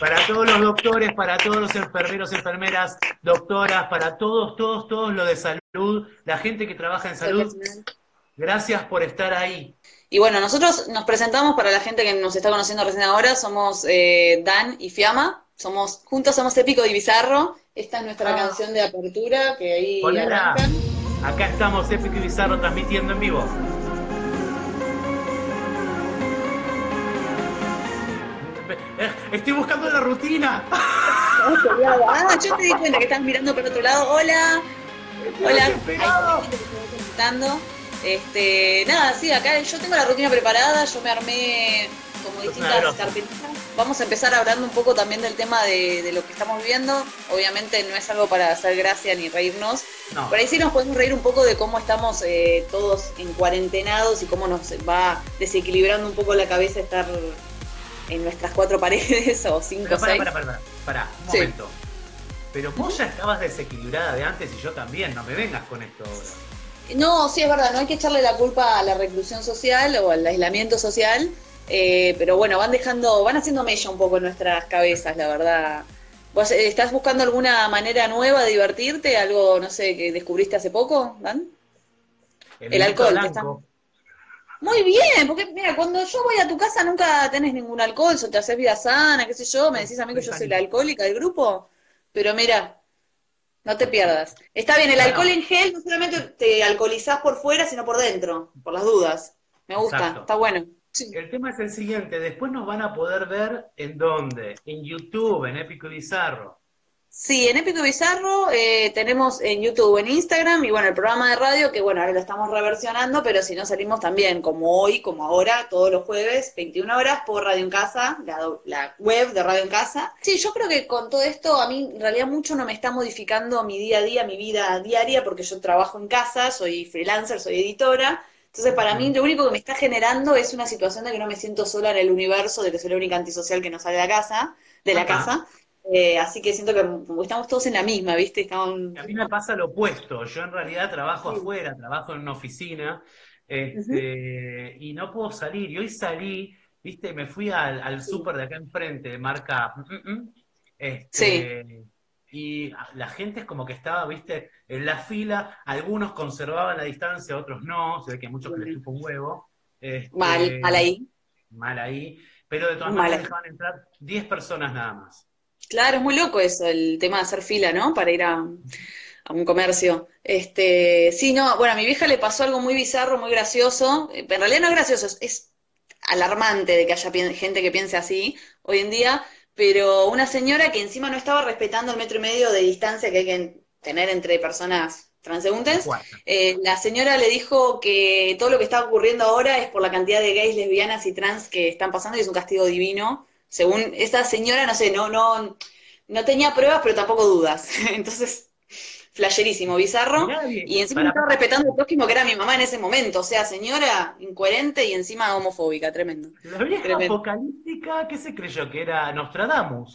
para todos los doctores, para todos los enfermeros, enfermeras, doctoras, para todos, todos, todos lo de salud, la gente que trabaja en salud. Gracias por estar ahí. Y bueno, nosotros nos presentamos para la gente que nos está conociendo recién ahora, somos eh, Dan y Fiamma, somos, juntos somos Épico y Bizarro, esta es nuestra Ah. canción de apertura que ahí. Acá estamos, Épico y Bizarro, transmitiendo en vivo. Estoy buscando la rutina. Ah, yo te di cuenta que estás mirando para otro lado. Hola. Hola. te estoy presentando. Este, nada, sí, acá yo tengo la rutina preparada, yo me armé como distintas carpetitas. Vamos a empezar hablando un poco también del tema de, de lo que estamos viviendo. Obviamente no es algo para hacer gracia ni reírnos. No, Por ahí sí nos podemos reír un poco de cómo estamos eh, todos en cuarentenados y cómo nos va desequilibrando un poco la cabeza estar en nuestras cuatro paredes o cinco o para, seis. para, para, para, para, un Sí. momento. Pero vos ya estabas desequilibrada de antes y yo también, no me vengas con esto ahora. No, sí, es verdad, no hay que echarle la culpa a la reclusión social o al aislamiento social, eh, pero bueno, van dejando, van haciendo mella un poco en nuestras cabezas, la verdad. ¿Vos eh, estás buscando alguna manera nueva de divertirte? ¿Algo, no sé, que descubriste hace poco, Dan? El alcohol, que. Muy bien, porque mira, cuando yo voy a tu casa nunca tenés ningún alcohol, o te haces vida sana, qué sé yo, me decís a mí que yo soy la alcohólica del grupo, pero mira, no te pierdas. Está bien, el Bueno. alcohol en gel no solamente te alcoholizás por fuera, sino por dentro, por las dudas. Me gusta, Exacto. está bueno. Sí. El tema es el siguiente, después nos van a poder ver en dónde, en YouTube, en Épico y Bizarro. Sí, en Épico Bizarro eh, tenemos en YouTube, en Instagram y bueno, el programa de radio que bueno, ahora lo estamos reversionando, pero si no salimos también como hoy, como ahora, todos los jueves, 21 horas por Radio en Casa, la, la web de Radio en Casa. Sí, yo creo que con todo esto a mí en realidad mucho no me está modificando mi día a día, mi vida diaria, porque yo trabajo en casa, soy freelancer, soy editora. Entonces, para mí, lo único que me está generando es una situación de que no me siento sola en el universo, de que soy la única antisocial que no sale de la casa, de la Ajá. casa. Eh, así que siento que estamos todos en la misma, ¿viste? Estamos... A mí me pasa lo opuesto, yo en realidad trabajo afuera, trabajo en una oficina, este, y no puedo salir. Y hoy salí, viste, me fui al, al súper de acá enfrente, de marca, mm, mm, este, y la gente es como que estaba, viste, en la fila, algunos conservaban la distancia, otros no, se ve que hay muchos les chupa un huevo. este, Mal, mal ahí. Mal ahí, pero de todas maneras dejaban entrar 10 personas nada más. Claro, es muy loco eso, el tema de hacer fila, ¿no? Para ir a, a un comercio. Este, sí, no, bueno, a mi vieja le pasó algo muy bizarro, muy gracioso. Eh, En realidad no es gracioso, es, es alarmante de que haya gente que piense así hoy en día, pero una señora que encima no estaba respetando el metro y medio de distancia que hay que tener entre personas transeúntes. Eh, la señora le dijo que todo lo que está ocurriendo ahora es por la cantidad de gays, lesbianas y trans que están pasando y es un castigo divino. Según esta señora, no sé, no, no, no tenía pruebas, pero tampoco dudas. Entonces, flasherísimo, bizarro. Y encima para- no estaba respetando al próximo, que era mi mamá en ese momento. O sea, señora incoherente y encima homofóbica, tremendo. La vieja Tremendo. apocalíptica, ¿qué se creyó? Que era Nostradamus.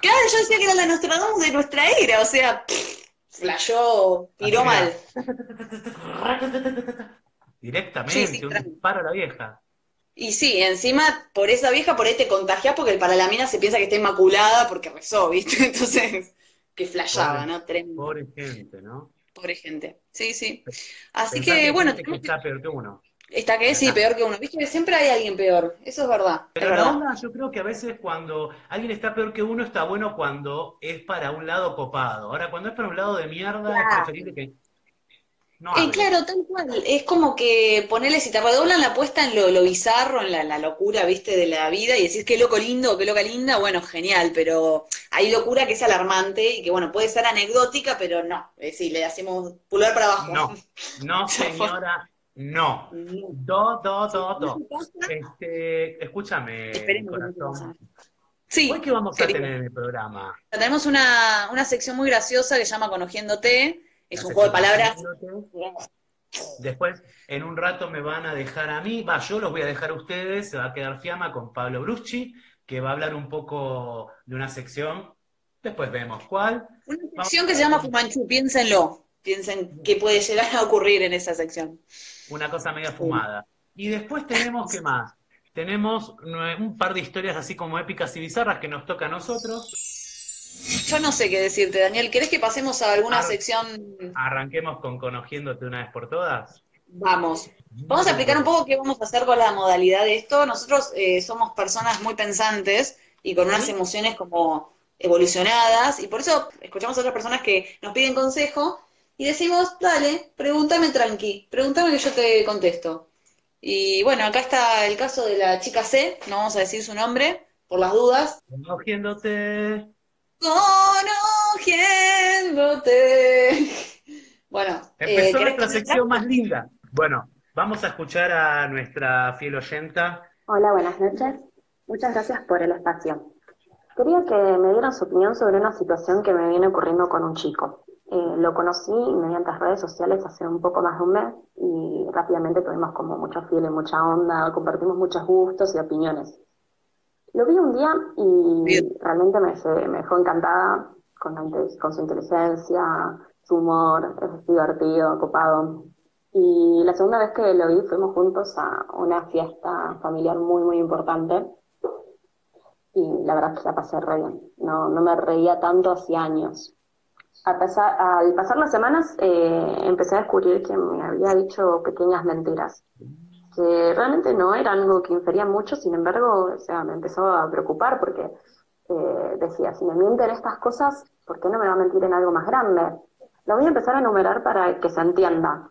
Claro, yo decía que era la Nostradamus de nuestra era, o sea, pff, flashó, tiró mal. Directamente, Sí, sí, un disparo a la vieja. Y sí, encima, por esa vieja, por ahí te contagiás porque para la mina se piensa que está inmaculada porque rezó, ¿viste? Entonces, que flashaba, ¿no? Tremendo. Pobre gente, ¿no? Pobre gente. Sí, sí. Así Pensá que, bueno, que que- está peor que uno. está que sí, peor que uno. Viste que siempre hay alguien peor. Eso es verdad. Es Pero la onda, yo creo que a veces cuando alguien está peor que uno, está bueno cuando es para un lado copado. Ahora, cuando es para un lado de mierda, es Claro. preferible que no Eh, claro, tal cual. Es como que ponerle, si te redoblan la apuesta en lo, lo bizarro, en la, la locura, viste, de la vida, y decís qué loco lindo, qué loca linda, bueno, genial, pero hay locura que es alarmante y que, bueno, puede ser anecdótica, pero no. Es decir, le hacemos pulgar para abajo. No, no, señora, no. Do, do, do, do. Este, escúchame, Esperemos corazón. Sí, ¿Hoy qué vamos a tener en el programa? tenemos una, una sección muy graciosa que se llama Conociéndote. Es un juego de palabras. Después, en un rato me van a dejar a mí, va, yo los voy a dejar a ustedes, se va a quedar Fiamma con Pablo Bruschi, que va a hablar un poco de una sección, después vemos cuál. Una sección que se llama Fumanchu, piénsenlo. Piensen qué puede llegar a ocurrir en esa sección. una cosa media fumada. Y después tenemos, ¿qué más? tenemos un par de historias así como épicas y bizarras que nos toca a nosotros. Yo no sé qué decirte, Daniel. ¿Querés que pasemos a alguna sección? Arranquemos con conociéndote una vez por todas. Vamos. Vamos a explicar un poco qué vamos a hacer con la modalidad de esto. Nosotros eh, somos personas muy pensantes y con unas emociones como evolucionadas, y por eso escuchamos a otras personas que nos piden consejo y decimos, dale, pregúntame tranqui, pregúntame que yo te contesto. Y bueno, acá está el caso de la chica C, no vamos a decir su nombre, por las dudas. Conociéndote. Conociéndote. Bueno. Empezó eh, la sección más linda. Bueno, vamos a escuchar a nuestra fiel oyenta. Hola, buenas noches. Muchas gracias por el espacio. Quería que me dieran su opinión sobre una situación que me viene ocurriendo con un chico. Eh, lo conocí mediante redes sociales hace un poco más de un mes y rápidamente tuvimos como mucho y mucha onda, compartimos muchos gustos y opiniones. Lo vi un día y realmente me, me dejó encantada con, con su inteligencia, su humor, es divertido, copado. Y la segunda vez que lo vi fuimos juntos a una fiesta familiar muy, muy importante. Y la verdad que la pasé re bien. No, no me reía tanto hacía años. A pesar, al pasar las semanas eh, empecé a descubrir que me había dicho pequeñas mentiras, que realmente no eran algo que infería mucho, sin embargo, o sea, me empezó a preocupar porque eh, decía, si me mienten estas cosas, ¿por qué no me va a mentir en algo más grande? Lo voy a empezar a enumerar para que se entienda.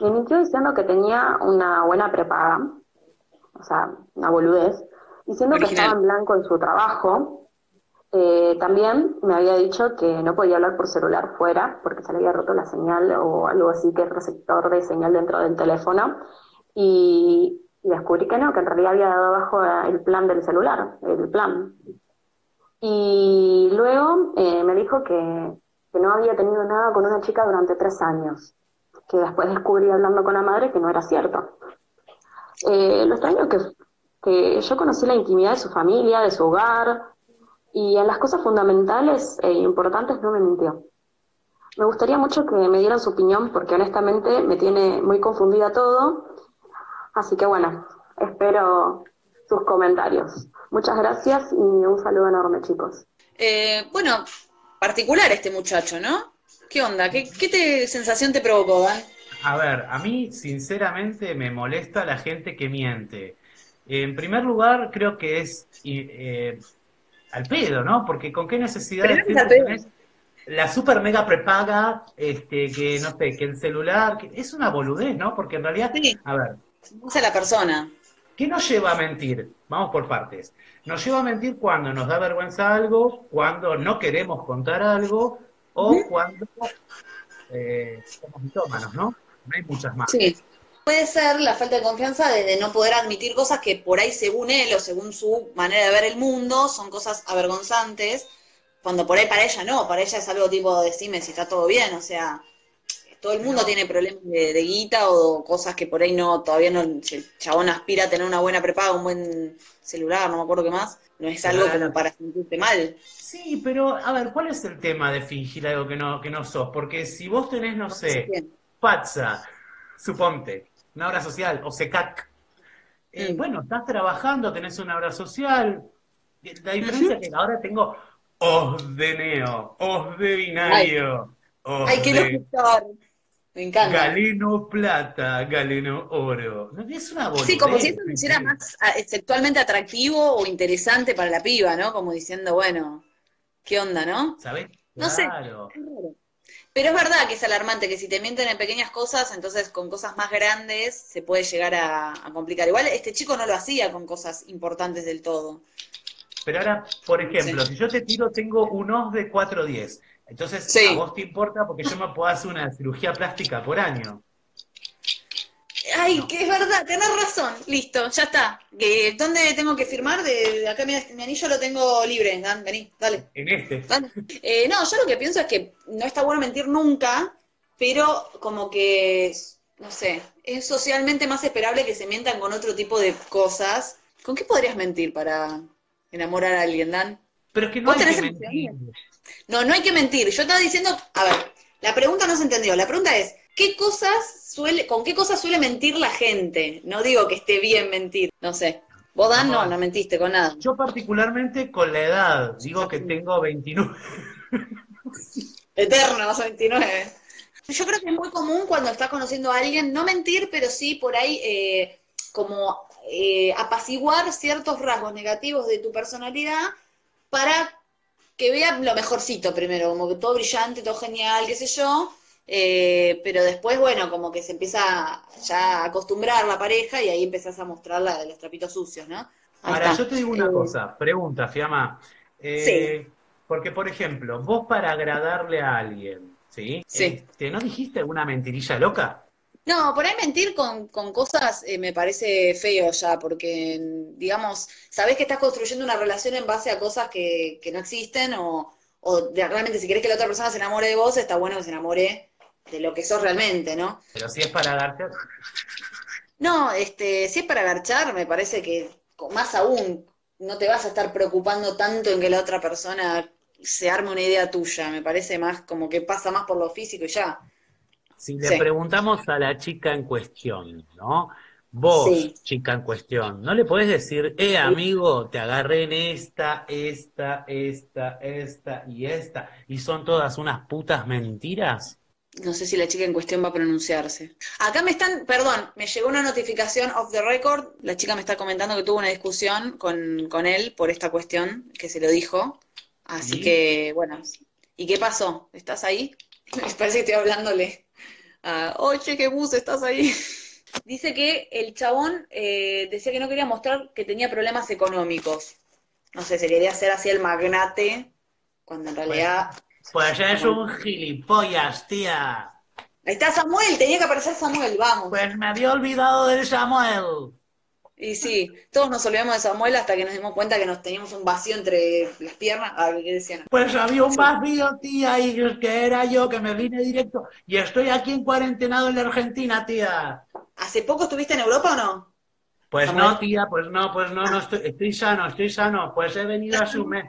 Me mintió diciendo que tenía una buena prepaga, o sea, una boludez, diciendo que estaba en blanco en su trabajo. Eh, también me había dicho que no podía hablar por celular fuera porque se le había roto la señal o algo así que es receptor de señal dentro del teléfono. Y, descubrí que no, que en realidad había dado abajo el plan del celular, el plan. Y luego eh, me dijo que que no había tenido nada con una chica durante tres años, que después descubrí hablando con la madre que no era cierto. Eh, lo extraño que, que yo conocí la intimidad de su familia, de su hogar, y en las cosas fundamentales e importantes no me mintió. Me gustaría mucho que me dieran su opinión porque honestamente me tiene muy confundida todo. Así que bueno, espero sus comentarios. Muchas gracias y un saludo enorme, chicos. Eh, bueno, particular este muchacho, ¿no? ¿Qué onda? ¿Qué, te, sensación te provocó, Dan? A ver, a mí sinceramente me molesta la gente que miente. En primer lugar, creo que es eh, al pedo, ¿no? Porque con qué necesidad de la super mega prepaga, este, que no sé, que el celular, es una boludez, ¿no? Porque en realidad, a ver. Usa la persona. ¿Qué nos lleva a mentir? Vamos por partes. Nos lleva a mentir cuando nos da vergüenza algo, cuando no queremos contar algo o cuando eh, somos mitómanos, ¿no? No hay muchas más. Sí. Puede ser la falta de confianza de, no poder admitir cosas que por ahí, según él o según su manera de ver el mundo, son cosas avergonzantes, cuando por ahí para ella no, para ella es algo tipo, decime si está todo bien, o sea, todo el mundo tiene problemas de, guita o cosas que por ahí no, todavía no, si el chabón aspira a tener una buena prepaga, un buen celular, no me acuerdo qué más, no es algo como para sentirte mal. Sí, pero a ver, ¿cuál es el tema de fingir algo que no, que no sos? Porque si vos tenés, no, sé, Patza, suponte, una obra social, o SECAC, eh, mm. bueno, estás trabajando, tenés una obra social, la diferencia es que ahora tengo os de neo, os de binario. Ay, qué me encanta. Galeno plata, galeno oro. Es una boludez. Sí, como si eso hiciera más ah, sexualmente atractivo o interesante para la piba, ¿no? Como diciendo, bueno, ¿qué onda, no? ¿Sabes? No sé. Pero es verdad que es alarmante que si te mienten en pequeñas cosas, entonces con cosas más grandes se puede llegar a, complicar. Igual este chico no lo hacía con cosas importantes del todo. Pero ahora, por ejemplo, si yo te tiro, tengo un os de 410 entonces, a vos te importa porque yo me puedo hacer una cirugía plástica por año. Ay, que es verdad, tenés razón. Listo, ya está. ¿Dónde tengo que firmar? De, acá mi, anillo lo tengo libre. Dan, vení, dale. En este. Eh, no, yo lo que pienso es que no está bueno mentir nunca, pero como que, no sé, es socialmente más esperable que se mientan con otro tipo de cosas. ¿Con qué podrías mentir para enamorar a alguien, Dan? Pero es que no hay que mentir. No, no hay que mentir. Yo estaba diciendo, a ver, la pregunta no se entendió. La pregunta es, ¿qué cosas suele, con qué cosas suele mentir la gente? No digo que esté bien mentir, no sé. Vos, Dan, no, no mentiste con nada. Yo particularmente con la edad, digo que tengo 29. Eterno, 29. Yo creo que es muy común cuando estás conociendo a alguien, no mentir, pero sí por ahí eh, como eh, apaciguar ciertos rasgos negativos de tu personalidad para que vean lo mejorcito primero, como que todo brillante, todo genial, qué sé yo, eh, pero después, bueno, como que se empieza ya a acostumbrar la pareja y ahí empezás a mostrar la de los trapitos sucios, ¿no? Ahora, yo te digo una cosa, pregunta, Fiamma. sí. Porque, por ejemplo, vos para agradarle a alguien, ¿sí? Sí. Este, ¿No dijiste alguna mentirilla loca? No, por ahí mentir con, cosas eh, me parece feo ya, porque, digamos, sabés que estás construyendo una relación en base a cosas que, no existen o, o realmente si querés que la otra persona se enamore de vos, está bueno que se enamore de lo que sos realmente, ¿no? Pero si es para agarchar. No, este, si es para agarchar, me parece que más aún no te vas a estar preocupando tanto en que la otra persona se arme una idea tuya, me parece más como que pasa más por lo físico y ya. Si le preguntamos a la chica en cuestión, ¿no? Vos, chica en cuestión, ¿no le podés decir, eh, amigo, te agarré en esta, esta, esta, esta y esta, y son todas unas putas mentiras? No sé si la chica en cuestión va a pronunciarse. Acá me están, perdón, me llegó una notificación off the record. La chica me está comentando que tuvo una discusión con, con él por esta cuestión, que se lo dijo. Así que, bueno. ¿Y qué pasó? ¿Estás ahí? Me parece que estoy hablándole. Oye, qué bus, estás ahí. Dice que el chabón eh, decía que no quería mostrar que tenía problemas económicos. No sé, se quería hacer así el magnate, cuando en realidad... Pues, pues es un gilipollas, tía. Ahí está Samuel, tenía que aparecer Samuel, vamos. Pues me había olvidado del Samuel. Y sí, todos nos olvidamos de Samuel hasta que nos dimos cuenta que nos teníamos un vacío entre las piernas. Ah, ¿qué decían? Pues había un vacío, tía, y que era yo que me vine directo. Y estoy aquí en cuarentenado en la Argentina, tía. ¿Hace poco estuviste en Europa o no? Pues no, tía, pues no, pues no, no estoy, estoy sano, estoy sano. Pues he venido a su mesa.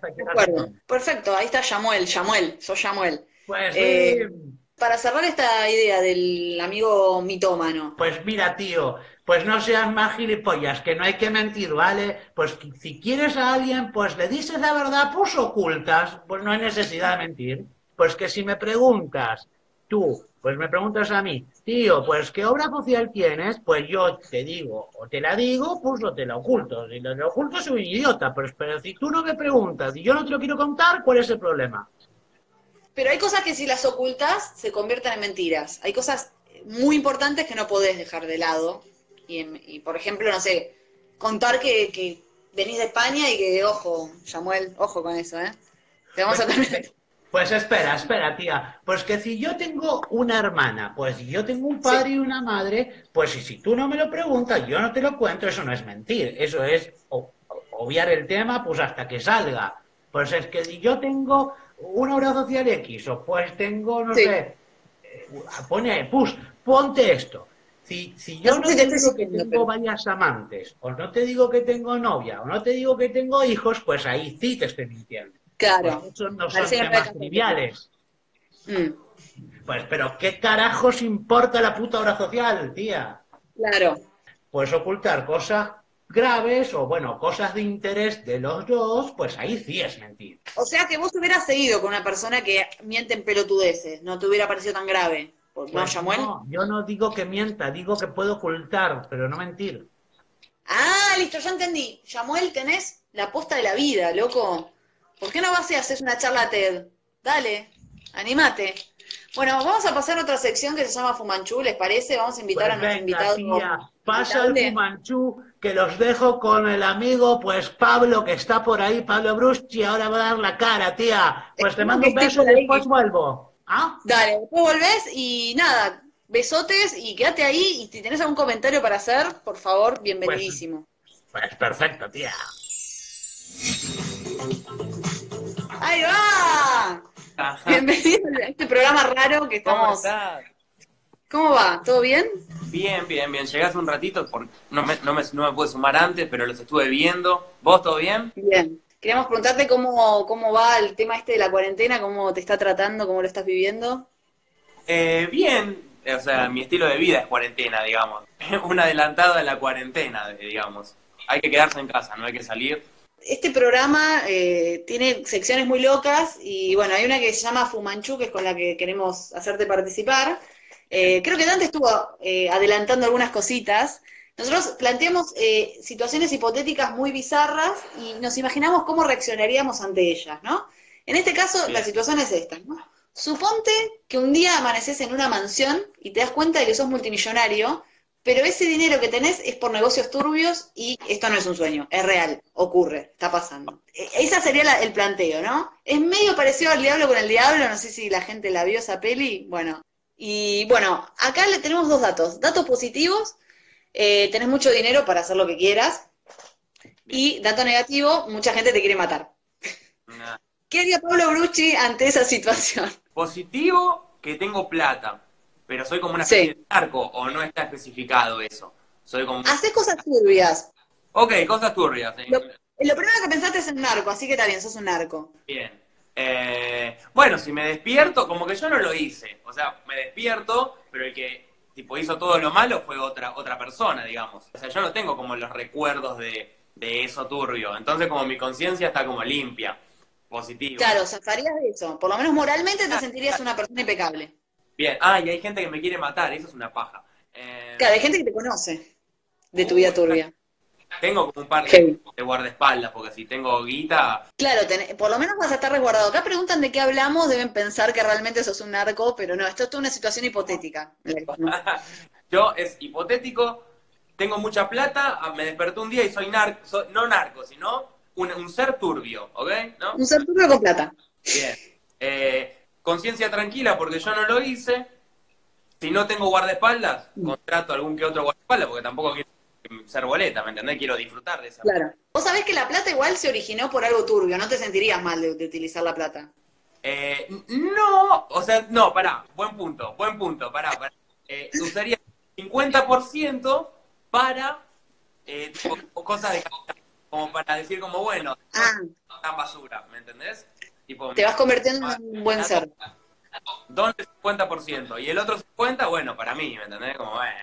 Perfecto, ahí está Samuel, Samuel, soy Samuel. Pues eh, Para cerrar esta idea del amigo mitómano. Pues mira, tío, pues no seas más gilipollas, que no hay que mentir, ¿vale? Pues si quieres a alguien, pues le dices la verdad, pues ocultas, pues no hay necesidad de mentir. Pues que si me preguntas, tú, pues me preguntas a mí, tío, pues qué obra social tienes, pues yo te digo, o te la digo, pues o te la oculto. Si la oculto soy un idiota, pero, pero si tú no me preguntas y yo no te lo quiero contar, ¿cuál es el problema? Pero hay cosas que si las ocultas se convierten en mentiras. Hay cosas muy importantes que no podés dejar de lado y, por ejemplo, no sé, contar que, que, venís de España y que, ojo, Samuel, ojo con eso, ¿eh? Te vamos a pues, pues espera, espera, tía. Pues que si yo tengo una hermana, pues si yo tengo un padre y una madre, pues si, si tú no me lo preguntas, yo no te lo cuento, eso no es mentir, eso es obviar el tema pues hasta que salga. Pues es que si yo tengo una obra social X, o pues tengo, no sé, eh, pone, pues, ponte esto. Si, si yo no, te digo que tengo varias amantes, o no te digo que tengo novia, o no te digo que tengo hijos, pues ahí sí te estoy mintiendo. Claro. Pues no son temas triviales. Mm. Pues, pero ¿qué carajos importa la puta obra social, tía? Claro. Pues ocultar cosas graves o, bueno, cosas de interés de los dos, pues ahí sí es mentir. O sea que vos hubieras seguido con una persona que miente en pelotudeces, no te hubiera parecido tan grave. Pues no, yo no digo que mienta, digo que puedo ocultar, pero no mentir. Ah, listo, ya entendí. Samuel, tenés la posta de la vida, loco. ¿Por qué no vas y haces una charla TED? Dale, animate. Bueno, vamos a pasar a otra sección que se llama Fumanchu, ¿les parece? Vamos a invitar a pues nuestro invitado. Tía, pasa el Fumanchu, que los dejo con el amigo, pues Pablo, que está por ahí, Pablo Bruschi, ahora va a dar la cara, tía. Pues te mando un beso y después vuelvo. ¿Ah? Dale, después volvés y nada, besotes y quédate ahí. Y si tenés algún comentario para hacer, por favor, bienvenidísimo. Pues, pues perfecto, tía. ¡Ahí va! Bienvenido a este programa raro que estamos. ¿Cómo va? ¿Todo bien? Bien, bien, bien. Llegué hace un ratito, porque no me, no, me, no me pude sumar antes, pero los estuve viendo. ¿Vos todo bien? Bien. Queríamos preguntarte cómo, cómo va el tema este de la cuarentena, cómo te está tratando, cómo lo estás viviendo. Eh, bien, o sea, mi estilo de vida es cuarentena, digamos. Un adelantado de la cuarentena, digamos. hay que quedarse en casa, no hay que salir. Este programa eh, tiene secciones muy locas y bueno, hay una que se llama Fumanchu, que es con la que queremos hacerte participar. Eh, creo que Dante estuvo eh, adelantando algunas cositas. Nosotros planteamos eh, situaciones hipotéticas muy bizarras y nos imaginamos cómo reaccionaríamos ante ellas, ¿no? En este caso, Bien. la situación es esta, ¿no? Suponte que un día amaneces en una mansión y te das cuenta de que sos multimillonario, pero ese dinero que tenés es por negocios turbios y esto no es un sueño, es real, ocurre, está pasando. E- Ese sería la- el planteo, ¿no? Es medio parecido al diablo con el diablo, no sé si la gente la vio esa peli, bueno. Y bueno, acá le tenemos dos datos. Datos positivos, eh, tenés mucho dinero para hacer lo que quieras. Y dato negativo, mucha gente te quiere matar. Nah. ¿Qué haría Pablo Brucci ante esa situación? Positivo, que tengo plata, pero soy como una Sí. especie de narco, o no está especificado eso. Soy como... Haces cosas turbias. Ok, cosas turbias. Lo, lo primero que pensaste es en narco, así que está bien, sos un narco. Bien. Eh, bueno, si me despierto, como que yo no lo hice. O sea, me despierto, pero el que tipo hizo todo lo malo fue otra, otra persona, digamos. O sea, yo no tengo como los recuerdos de, de eso turbio. Entonces como mi conciencia está como limpia, positivo. Claro, zafarías de eso. Por lo menos moralmente te sentirías una persona impecable. Bien. Ah, y hay gente que me quiere matar, eso es una paja. Eh, Claro, hay gente que te conoce de tu vida turbia. Tengo como un par de, guardaespaldas, porque si tengo guita, Claro, ten- por lo menos vas a estar resguardado. Acá preguntan de qué hablamos, deben pensar que realmente sos un narco, pero no, esto es toda una situación hipotética. yo es hipotético, tengo mucha plata, ah, me desperté un día y soy narco, soy- no narco, sino un, un ser turbio, ¿ok? ¿No? Un ser turbio con plata. Bien. Eh, conciencia tranquila porque yo no lo hice. Si no tengo guardaespaldas, contrato algún que otro guardaespaldas porque tampoco quiero ser boleta, ¿me entendés? Quiero disfrutar de esa. Claro. Vos sabés que la plata igual se originó por algo turbio, no te sentirías mal de, de utilizar la plata. Eh, no, o sea, no, pará, buen punto, buen punto, pará, pará. Eh, usaría 50% para eh, tipo, cosas de calidad, como para decir como, bueno, Ah, tan basura, ¿me entendés? Tipo, te vas convirtiendo en un buen ser. ¿Dónde el 50%? Y el otro 50%, bueno, para mí, ¿me entendés? Como, eh,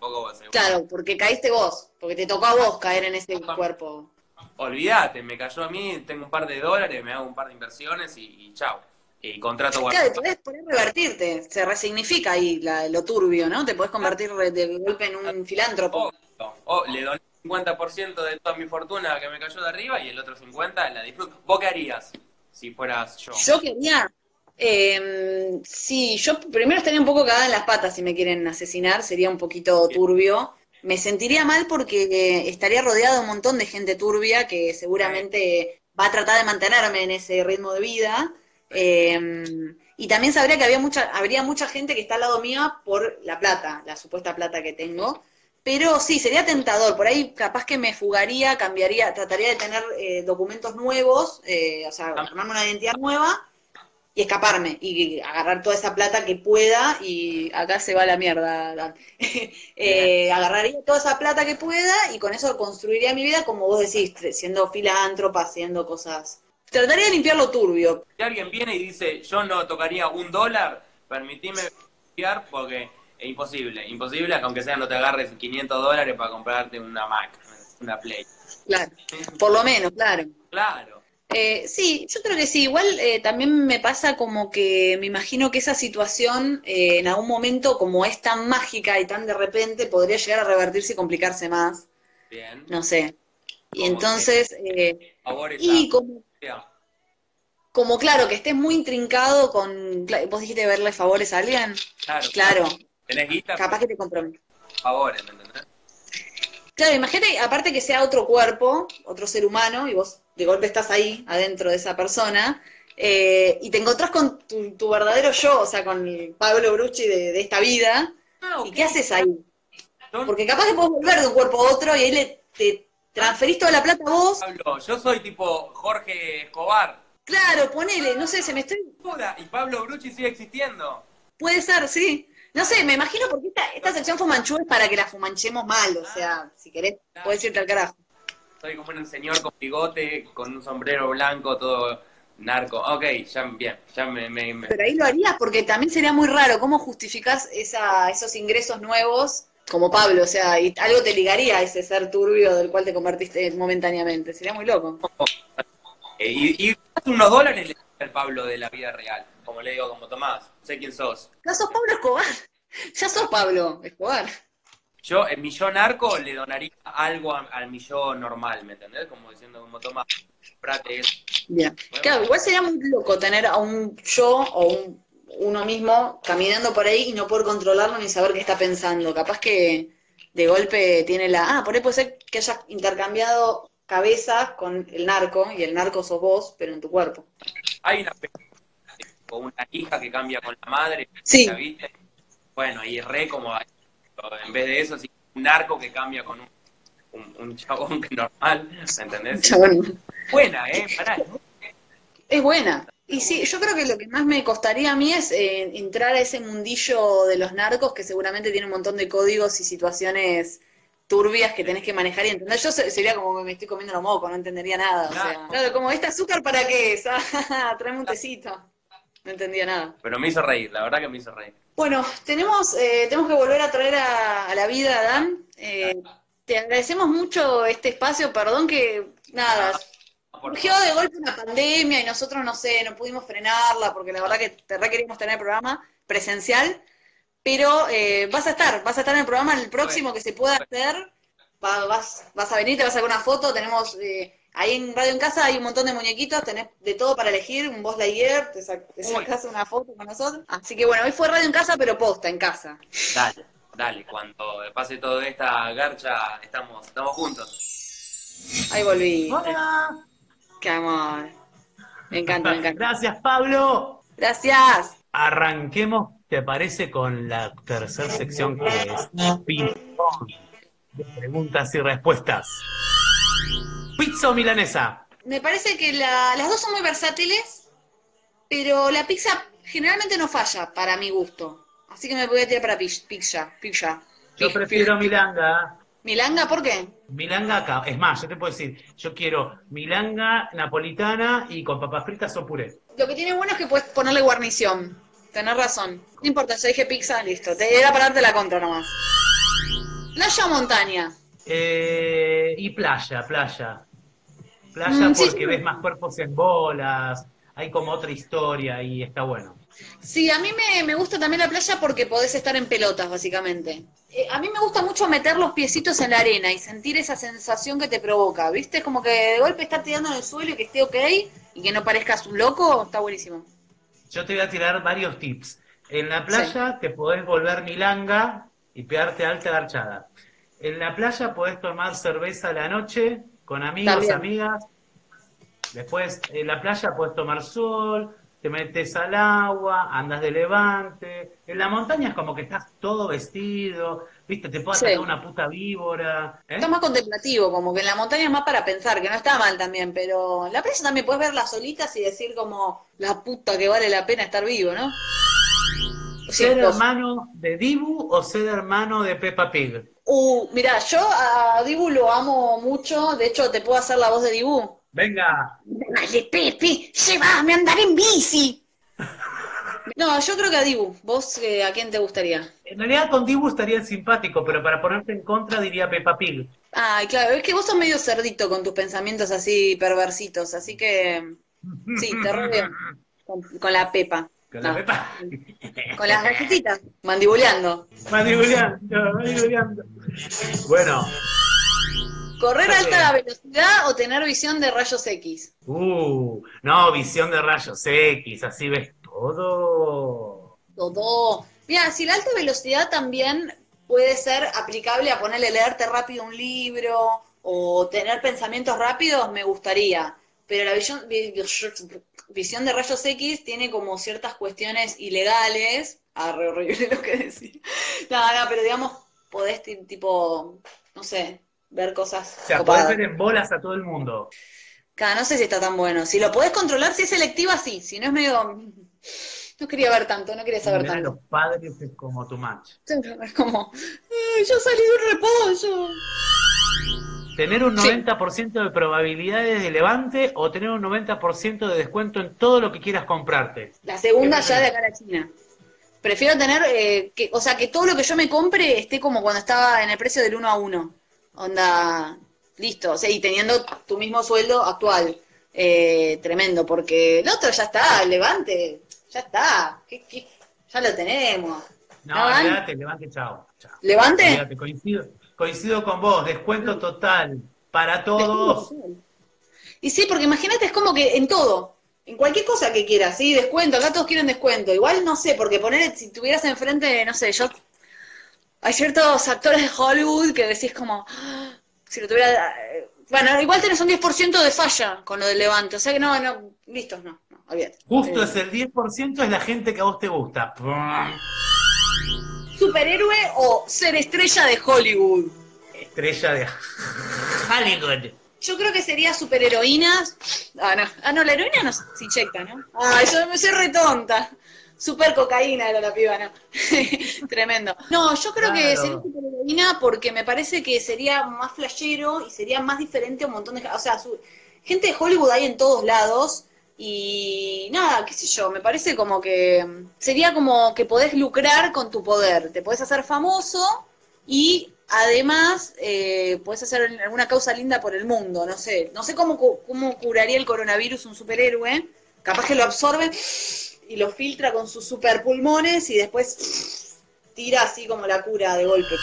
tampoco. Claro, porque caíste vos, porque te tocó a vos caer en ese cuerpo. Olvídate, me cayó a mí, tengo un par de dólares, me hago un par de inversiones y, y chao. Y contrato Claro, y podés, podés revertirte, se resignifica ahí la- lo turbio, ¿no? Te podés convertir de golpe en un filántropo. O, o le doné el 50% de toda mi fortuna que me cayó de arriba y el otro 50% la disfruto. ¿Vos qué harías si fueras yo? Yo quería, eh, sí, yo primero estaría un poco cagada en las patas si me quieren asesinar, sería un poquito turbio. Me sentiría mal porque estaría rodeado de un montón de gente turbia que seguramente va a tratar de mantenerme en ese ritmo de vida. Eh, y también sabría que había mucha, habría mucha gente que está al lado mía por la plata, la supuesta plata que tengo. Pero sí, sería tentador. Por ahí capaz que me fugaría, cambiaría, trataría de tener eh, documentos nuevos, eh, o sea, armarme una identidad nueva y escaparme y agarrar toda esa plata que pueda y acá se va la mierda. Eh, agarraría toda esa plata que pueda y con eso construiría mi vida como vos decís, siendo filántropa, haciendo cosas. Trataría de limpiar lo turbio. Si alguien viene y dice, yo no tocaría un dólar, permitime confiar porque es imposible. Imposible, aunque sea no te agarres 500 dólares para comprarte una Mac, una Play. Claro, por lo menos, claro. Claro. Eh, sí, yo creo que sí. Igual eh, también me pasa como que me imagino que esa situación eh, en algún momento, como es tan mágica y tan de repente, podría llegar a revertirse y complicarse más. Bien. No sé. Y entonces, eh, y como, como claro, que estés muy intrincado con... Vos dijiste verle favores a alguien. Claro. Claro, Tenés guita, capaz que te comprometes. favores, ¿me entendés? Claro, imagínate, aparte que sea otro cuerpo, otro ser humano, y vos de golpe estás ahí, adentro de esa persona, eh, y te encontrás con tu, tu verdadero yo, o sea, con el Pablo Brucci de, de esta vida, Ah, ¿y qué haces ahí? Porque capaz que podés volver de un cuerpo a otro y ahí le, te transferís toda la plata a vos. Pablo, yo soy tipo Jorge Escobar. Claro, ponele, no sé, se me estoy... Joda, Y Pablo Brucci sigue existiendo. Puede ser, sí. No sé, me imagino porque esta, esta sección fumanchú es para que la fumanchemos mal, o sea, si querés, podés irte al carajo. Soy como un señor con bigote, con un sombrero blanco, todo narco. Ok, ya bien, ya me... me- me- Pero ahí lo harías porque también sería muy raro. ¿Cómo justificás esa, esos ingresos nuevos como Pablo, o sea, y algo te ligaría a ese ser turbio del cual te convertiste momentáneamente. Sería muy loco. Eh, y, y unos dólares le el Pablo de la vida real, como le digo, como Tomás, sé quién sos. Ya sos Pablo Escobar, ya sos Pablo Escobar. Yo, el millón arco le donaría algo al millón normal, ¿me entendés? Como diciendo, como Tomás, prate eso. Bien. Claro, igual sería muy loco tener a un yo o un, uno mismo caminando por ahí y no poder controlarlo ni saber qué está pensando. Capaz que de golpe tiene la... Ah, por ahí puede ser que hayas intercambiado cabezas con el narco y el narco sos vos, pero en tu cuerpo. Hay una o una hija que cambia con la madre, Sí. ¿la viste? Bueno, y re como en vez de eso, sí, un narco que cambia con un, un, un chabón normal, ¿me entendés? Chabón. Buena, ¿eh? Pará, Es buena. Y sí, yo creo que lo que más me costaría a mí es eh, entrar a ese mundillo de los narcos que seguramente tiene un montón de códigos y situaciones turbias que tenés que manejar y entender. Yo se- sería como que me estoy comiendo los mocos, no entendería nada. O sea, Claro. claro, como, ¿este azúcar para qué es? Ah, tráeme un tecito. No entendía nada. Pero me hizo reír, la verdad que me hizo reír. Bueno, tenemos, eh, tenemos que volver a traer a, a la vida a Dan. Eh, te agradecemos mucho este espacio, perdón que, nada, surgió de golpe una pandemia y nosotros, no sé, no pudimos frenarla porque la verdad que te re queríamos tener el programa presencial, pero eh, vas a estar, vas a estar en el programa el próximo que se pueda hacer, Va- vas, vas a venir, te vas a sacar una foto, tenemos... eh, Ahí en Radio en Casa hay un montón de muñequitos, tenés de todo para elegir, un Buzz Lightyear, te, sac- te sacás una foto con nosotros. Así que bueno, hoy fue Radio en Casa, pero posta, en casa. Dale, dale, cuando pase toda esta garcha, estamos, estamos juntos. Ahí volví. Hola. Qué amor. Me encanta, me encanta. Gracias, Pablo. Gracias. Arranquemos, ¿te parece, con la tercera sección que es ping-pong de preguntas y respuestas? Pizza o milanesa. Me parece que la- las dos son muy versátiles, pero la pizza generalmente no falla para mi gusto. Así que me voy a tirar para pi- pizza. Pizza. Yo prefiero milanga. ¿Milanga? ¿Por qué? Milanga acá. Es más, yo te puedo decir, yo quiero milanga napolitana y con papas fritas o puré. Lo que tiene bueno es que puedes ponerle guarnición. Tenés razón. No importa, ya dije pizza, listo. Te era para darte la contra nomás. Playa o montaña. Eh, y playa, playa. Playa Mm, sí, porque sí. ves más cuerpos en bolas, hay como otra historia y está bueno. Sí, a mí me, me gusta también la playa porque podés estar en pelotas, básicamente. Eh, a mí me gusta mucho meter los piecitos en la arena y sentir esa sensación que te provoca, ¿viste? Es como que de golpe estar tirando en el suelo y que esté ok y que no parezcas un loco, está buenísimo. Yo te voy a tirar varios tips. En la playa te podés volver milanga y pegarte alta garchada. En la playa podés tomar cerveza a la noche con amigos, También. amigas. Después en la playa podés tomar sol, te metes al agua, andas de levante. En la montaña es como que estás todo vestido, ¿viste? Te puede Sí. atacar una puta víbora. ¿eh? Está más contemplativo, como que en la montaña es más para pensar, que no está mal también, pero en la playa también puedes ver las olitas y decir como la puta que vale la pena estar vivo, ¿no? ¿Ser hermano de Dibu o ser hermano de Peppa Pig? Uh, mirá, yo a Dibu lo amo mucho, de hecho te puedo hacer la voz de Dibu. Venga, Dale, Pepe, llévame a andar en bici. No, yo creo que a Dibu. ¿Vos eh, a quién te gustaría? en realidad con Dibu estaría simpático, pero para ponerte en contra diría Peppa Pig. Ay, claro, es que vos sos medio cerdito con tus pensamientos así perversitos, así que sí, te rodeo con, con la Pepa. Con la No, Peppa. Con las galletitas, mandibuleando. Mandibuleando, mandibuleando. Bueno, ¿Correr a alta velocidad o tener visión de rayos X? uh, no, visión de rayos X, así ves todo. Todo. Mira, si la alta velocidad también puede ser aplicable a ponerle leerte rápido un libro o tener pensamientos rápidos, me gustaría. Pero la visión, vi- vi- visión de rayos X tiene como ciertas cuestiones ilegales. Ah, re horrible lo que decía. No, no, pero digamos, podés ti- tipo, no sé, ver cosas O sea, copadas. podés ver en bolas a todo el mundo. Claro, no sé si está tan bueno. Si lo podés controlar, si es selectiva, sí. Si no es medio... No quería ver tanto, no quería saber tanto. los padres es como tu match. Es como, "Ay, yo salí de un repollo. Tener un Sí. 90% de probabilidades de levante o tener un 90% de descuento en todo lo que quieras comprarte. La segunda ¿Qué ya de acá a la China. Prefiero tener, eh, que, o sea, que todo lo que yo me compre esté como cuando estaba en el precio del uno a uno. Onda, listo. O sea, y teniendo tu mismo sueldo actual. Eh, tremendo, porque el otro ya está, levante, ya está. ¿Qué, qué? Ya lo tenemos. No, ¿No, levante, levante, chao. chao. ¿Levante? Coincido, coincido con vos, descuento total para todos. Y sí, porque imagínate, es como que en todo, en cualquier cosa que quieras, ¿sí? Descuento, acá todos quieren descuento. Igual no sé, porque poner, si tuvieras enfrente, no sé, yo. Hay ciertos actores de Hollywood que decís como. "Ah, Si lo tuviera. Bueno, igual tenés un 10% de falla con lo del levante. O sea que no, no, listo, no, no. Justo Eh, es el 10% es la gente que a vos te gusta. ¿Superhéroe o ser estrella de Hollywood? Estrella de Hollywood. Yo creo que sería superheroínas. Ah, no. Ah, no, la heroína no se inyecta, ¿no? Ah, yo me soy retonta. Super cocaína era la piba, ¿no? Tremendo. No, yo creo que sería superheroína porque me parece que sería más flashero y sería más diferente a un montón de... O sea, su- gente de Hollywood hay en todos lados y nada, qué sé yo, me parece como que sería como que podés lucrar con tu poder. Te podés hacer famoso y además eh, podés hacer alguna causa linda por el mundo, no sé. No sé cómo, cómo curaría el coronavirus un superhéroe. Capaz que lo absorbe y lo filtra con sus super pulmones y después tira así como la cura de golpe.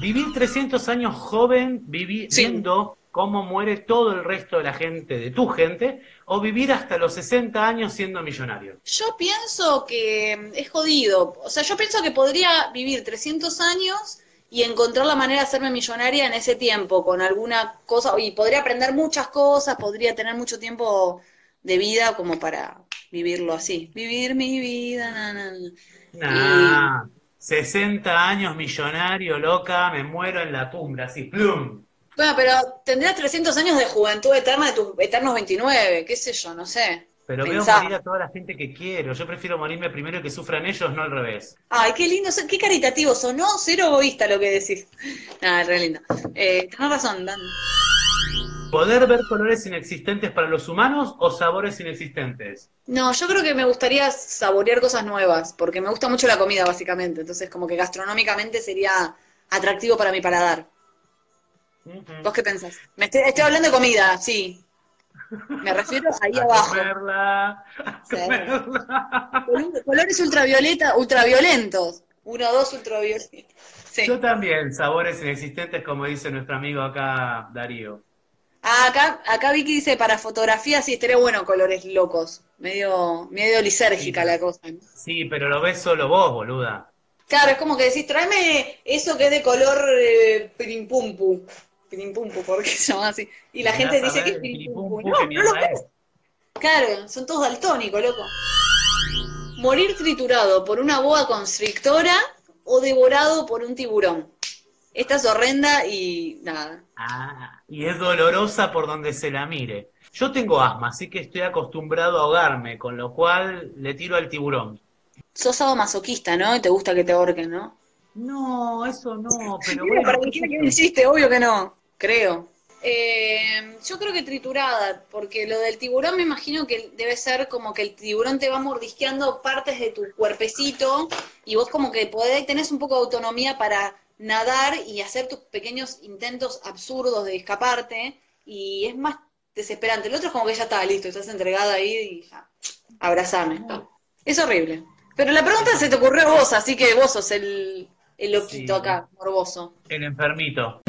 Vivir 300 años joven, vivi- Sí. viendo cómo muere todo el resto de la gente, de tu gente, o vivir hasta los 60 años siendo millonario. Yo pienso que es jodido. O sea, yo pienso que podría vivir 300 años y encontrar la manera de hacerme millonaria en ese tiempo, con alguna cosa, y podría aprender muchas cosas, podría tener mucho tiempo de vida como para vivirlo así. Vivir mi vida, na, na, na. Nah, 60 años millonario, loca, me muero en la tumba, así, plum. Bueno, pero tendrás 300 años de juventud eterna de tus eternos 29, qué sé yo, no sé. Pero Pensá. veo morir a toda la gente que quiero. Yo prefiero morirme primero y que sufran ellos, no al revés. Ay, qué lindo, qué caritativo sonó, cero egoísta lo que decís. Nada, re lindo. Eh, tenés razón, Dan. ¿Poder ver colores inexistentes para los humanos o sabores inexistentes? No, yo creo que me gustaría saborear cosas nuevas, porque me gusta mucho la comida, básicamente. Entonces, como que gastronómicamente sería atractivo para mi paladar. Ujú. ¿Vos qué pensás? Me estoy, estoy hablando de comida, sí. Me refiero ahí A abajo. comerla, a Sí. comerla. Color- Colores ultravioleta, ultraviolentos. Uno, dos, ultraviolentos. Sí. Yo también, sabores inexistentes, como dice nuestro amigo acá, Darío. Ah, acá, acá Vicky dice para fotografía sí estaría bueno colores locos. Medio, medio lisérgica la cosa. ¿no? Sí, pero lo ves solo vos, boluda. Claro, es como que decís, tráeme eso que es de color eh, pirimpumpu. Pirimpumpu, ¿por qué se llama así? Y la gente dice que es piripumpu, No, no lo ves. es. Claro, son todos daltónicos, loco. Morir triturado por una boa constrictora o devorado por un tiburón. Esta es horrenda y nada. Ah, y es dolorosa por donde se la mire. Yo tengo asma, así que estoy acostumbrado a ahogarme, con lo cual le tiro al tiburón. Sos sadomasoquista, ¿no? Y te gusta que te ahorquen, ¿no? No, eso no, pero bueno. para qué hiciste, obvio que no, creo. Eh, yo creo que triturada, porque lo del tiburón me imagino que debe ser como que el tiburón te va mordisqueando partes de tu cuerpecito y vos como que podés, tenés un poco de autonomía para nadar y hacer tus pequeños intentos absurdos de escaparte y es más desesperante. El otro es como que ya está listo, estás entregada ahí y ya, abrazame. Es horrible. Pero la pregunta se te ocurrió a vos, así que vos sos el, el loquito Sí. acá, morboso. El enfermito.